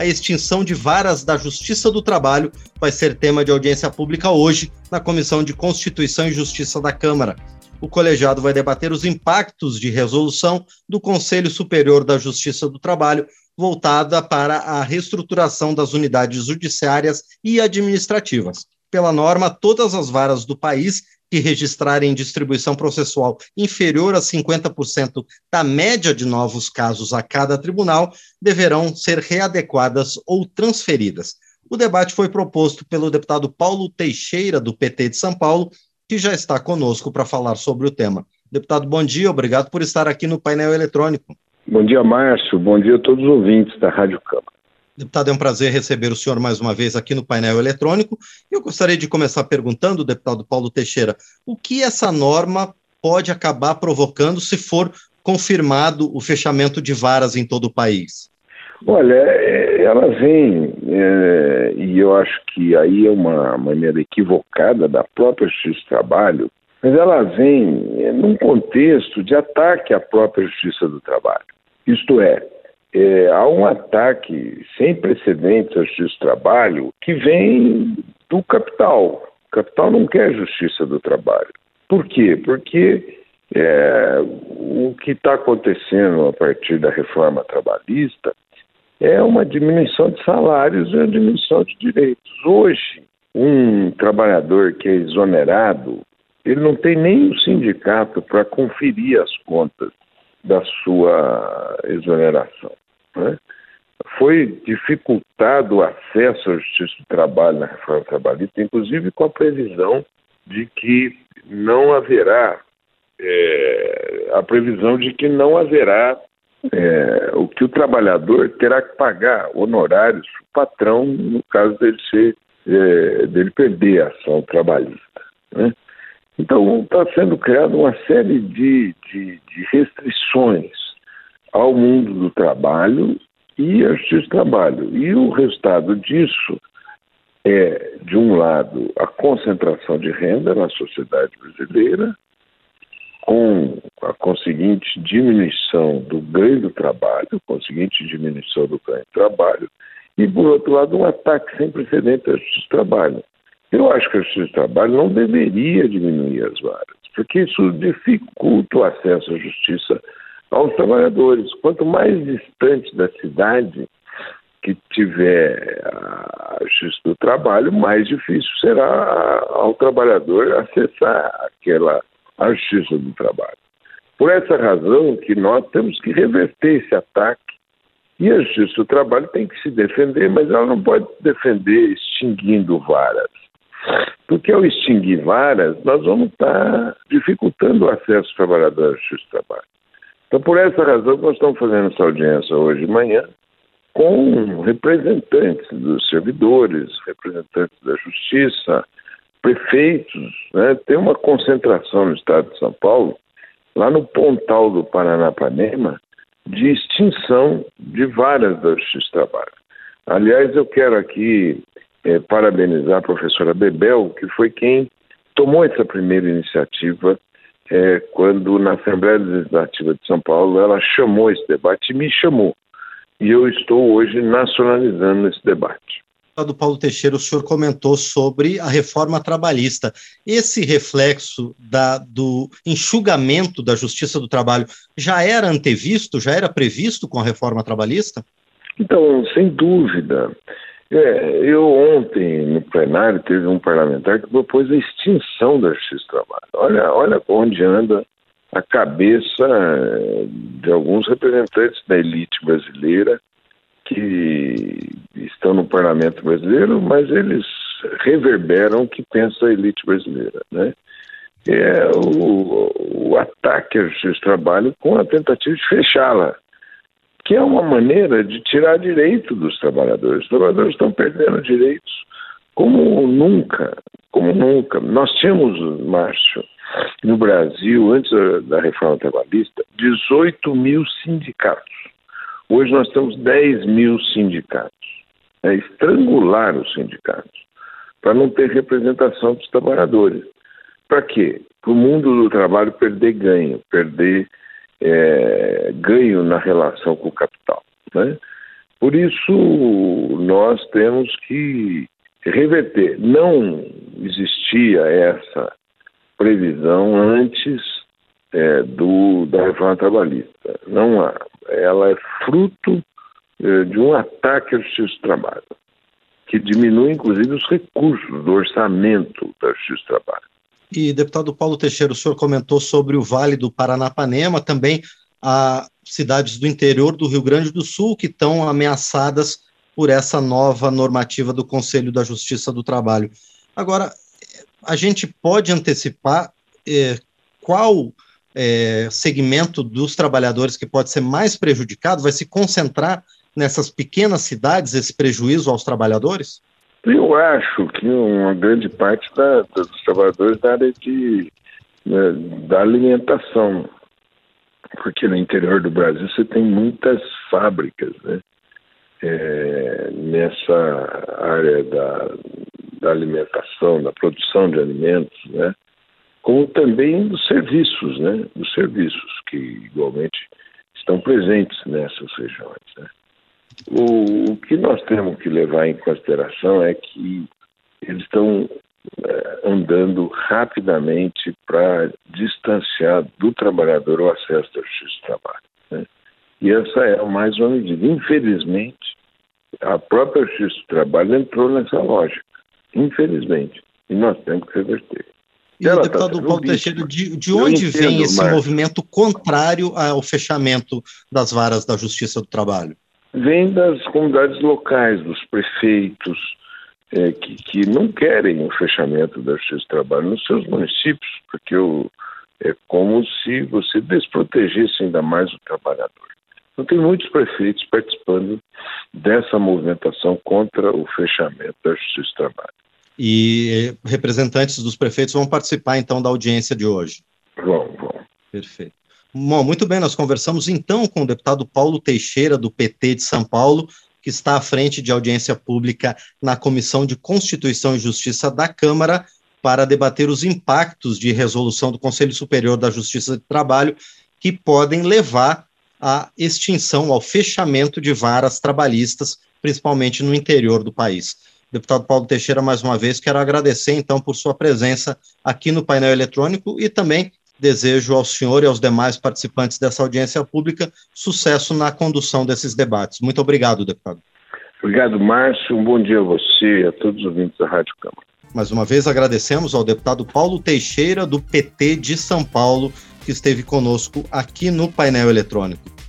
a extinção de varas da Justiça do Trabalho vai ser tema de audiência pública hoje na Comissão de Constituição e Justiça da Câmara. O colegiado vai debater os impactos de resolução do Conselho Superior da Justiça do Trabalho voltada para a reestruturação das unidades judiciárias e administrativas. Pela norma, todas as varas do país que registrarem distribuição processual inferior a 50% da média de novos casos a cada tribunal deverão ser readequadas ou transferidas. O debate foi proposto pelo deputado Paulo Teixeira, do PT de São Paulo, que já está conosco para falar sobre o tema. Deputado, bom dia, obrigado por estar aqui no painel eletrônico. Bom dia, Márcio. Bom dia a todos os ouvintes da Rádio Câmara. Deputado, é um prazer receber o senhor mais uma vez aqui no painel eletrônico. Eu gostaria de começar perguntando, deputado Paulo Teixeira, o que essa norma pode acabar provocando se for confirmado o fechamento de varas em todo o país? Olha, é, ela vem, é, e eu acho que aí é uma maneira equivocada da própria Justiça do Trabalho, mas ela vem é, num contexto de ataque à própria Justiça do Trabalho. Isto é, é, há um ataque sem precedentes à justiça do trabalho que vem do capital. O capital não quer justiça do trabalho. Por quê? Porque é, o que está acontecendo a partir da reforma trabalhista é uma diminuição de salários e uma diminuição de direitos. Hoje, um trabalhador que é exonerado, ele não tem nem o sindicato para conferir as contas da sua exoneração. Né? Foi dificultado o acesso à justiça do trabalho na reforma trabalhista, inclusive com a previsão de que não haverá é, a previsão de que não haverá é, o que o trabalhador terá que pagar honorários para o patrão no caso dele ser é, dele perder a ação trabalhista. Né? Então está sendo criada uma série de, de, de restrições ao mundo do trabalho e a justiça do trabalho. E o resultado disso é, de um lado, a concentração de renda na sociedade brasileira, com a conseguinte diminuição do ganho do trabalho, conseguinte diminuição do ganho do trabalho, e, por outro lado, um ataque sem precedentes à justiça do trabalho. Eu acho que a justiça do trabalho não deveria diminuir as varas, porque isso dificulta o acesso à justiça aos trabalhadores. Quanto mais distante da cidade que tiver a justiça do trabalho, mais difícil será ao trabalhador acessar aquela a justiça do trabalho. Por essa razão que nós temos que reverter esse ataque e a justiça do trabalho tem que se defender, mas ela não pode se defender extinguindo varas. Porque ao extinguir varas, nós vamos estar dificultando o acesso dos trabalhadores à justiça do trabalho. Então, por essa razão, nós estamos fazendo essa audiência hoje de manhã com representantes dos servidores, representantes da justiça, prefeitos. Né? Tem uma concentração no estado de São Paulo, lá no Pontal do Paranapanema, de extinção de varas da Justiça do Trabalho. Aliás, eu quero aqui é, parabenizar a professora Bebel, que foi quem tomou essa primeira iniciativa é, quando na Assembleia Legislativa de São Paulo ela chamou esse debate e me chamou. E eu estou hoje nacionalizando esse debate. Do Paulo Teixeira, o senhor comentou sobre a reforma trabalhista. Esse reflexo da, do enxugamento da justiça do trabalho já era antevisto, já era previsto com a reforma trabalhista? Então, sem dúvida. É, eu ontem, no plenário, teve um parlamentar que propôs a extinção da justiça do trabalho. Olha, olha onde anda a cabeça eh, de alguns representantes da elite brasileira que estão no parlamento brasileiro, mas eles reverberam o que pensa a elite brasileira, né? É o, o ataque à justiça do trabalho com a tentativa de fechá-la que é uma maneira de tirar direito dos trabalhadores. Os trabalhadores estão perdendo direitos como nunca, como nunca. Nós tínhamos, Márcio, no Brasil, antes da reforma trabalhista, 18 mil sindicatos. Hoje nós temos 10 mil sindicatos. É estrangular os sindicatos para não ter representação dos trabalhadores. Para quê? Para o mundo do trabalho perder ganho, perder é, ganho na relação com o capital. Né? Por isso, nós temos que reverter. Não existia essa previsão antes é, do, da reforma trabalhista. Não há. Ela é fruto é, de um ataque à justiça do trabalho, que diminui, inclusive, os recursos do orçamento da justiça do trabalho. E, deputado Paulo Teixeira, o senhor comentou sobre o Vale do Paranapanema, também a cidades do interior do Rio Grande do Sul que estão ameaçadas por essa nova normativa do Conselho da Justiça do Trabalho. Agora, a gente pode antecipar eh, qual eh, segmento dos trabalhadores que pode ser mais prejudicado? Vai se concentrar nessas pequenas cidades esse prejuízo aos trabalhadores? Eu acho que uma grande parte da, dos trabalhadores da área de, né, da alimentação, porque no interior do Brasil você tem muitas fábricas, né? É, nessa área da, da alimentação, da produção de alimentos, né? Como também dos serviços, né? Dos serviços que igualmente estão presentes nessas regiões, né? O, o que nós temos que levar em consideração é que eles estão é, andando rapidamente para distanciar do trabalhador o acesso à justiça do trabalho. Né? E essa é mais uma medida. Infelizmente, a própria justiça do trabalho entrou nessa lógica. Infelizmente. E nós temos que reverter. E, Ela tá deputado tá Paulo Teixeira, de, de onde entendo, vem esse mas... movimento contrário ao fechamento das varas da Justiça do Trabalho? Vem das comunidades locais, dos prefeitos, é, que, que, não querem o fechamento da justiça do trabalho nos seus municípios, porque o, é como se você desprotegesse ainda mais o trabalhador. Então, tem muitos prefeitos participando dessa movimentação contra o fechamento da justiça do trabalho. E representantes dos prefeitos vão participar, então, da audiência de hoje? Vão, vão. Perfeito. Bom, muito bem, nós conversamos então com o deputado Paulo Teixeira, do PT de São Paulo, que está à frente de audiência pública na Comissão de Constituição e Justiça da Câmara para debater os impactos de resolução do Conselho Superior da Justiça de Trabalho que podem levar à extinção, ao fechamento de varas trabalhistas, principalmente no interior do país. Deputado Paulo Teixeira, mais uma vez, quero agradecer então por sua presença aqui no painel eletrônico e também Desejo ao senhor e aos demais participantes dessa audiência pública sucesso na condução desses debates. Muito obrigado, deputado. Obrigado, Márcio. Um bom dia a você e a todos os ouvintes da Rádio Câmara. Mais uma vez agradecemos ao deputado Paulo Teixeira, do PT de São Paulo, que esteve conosco aqui no painel eletrônico.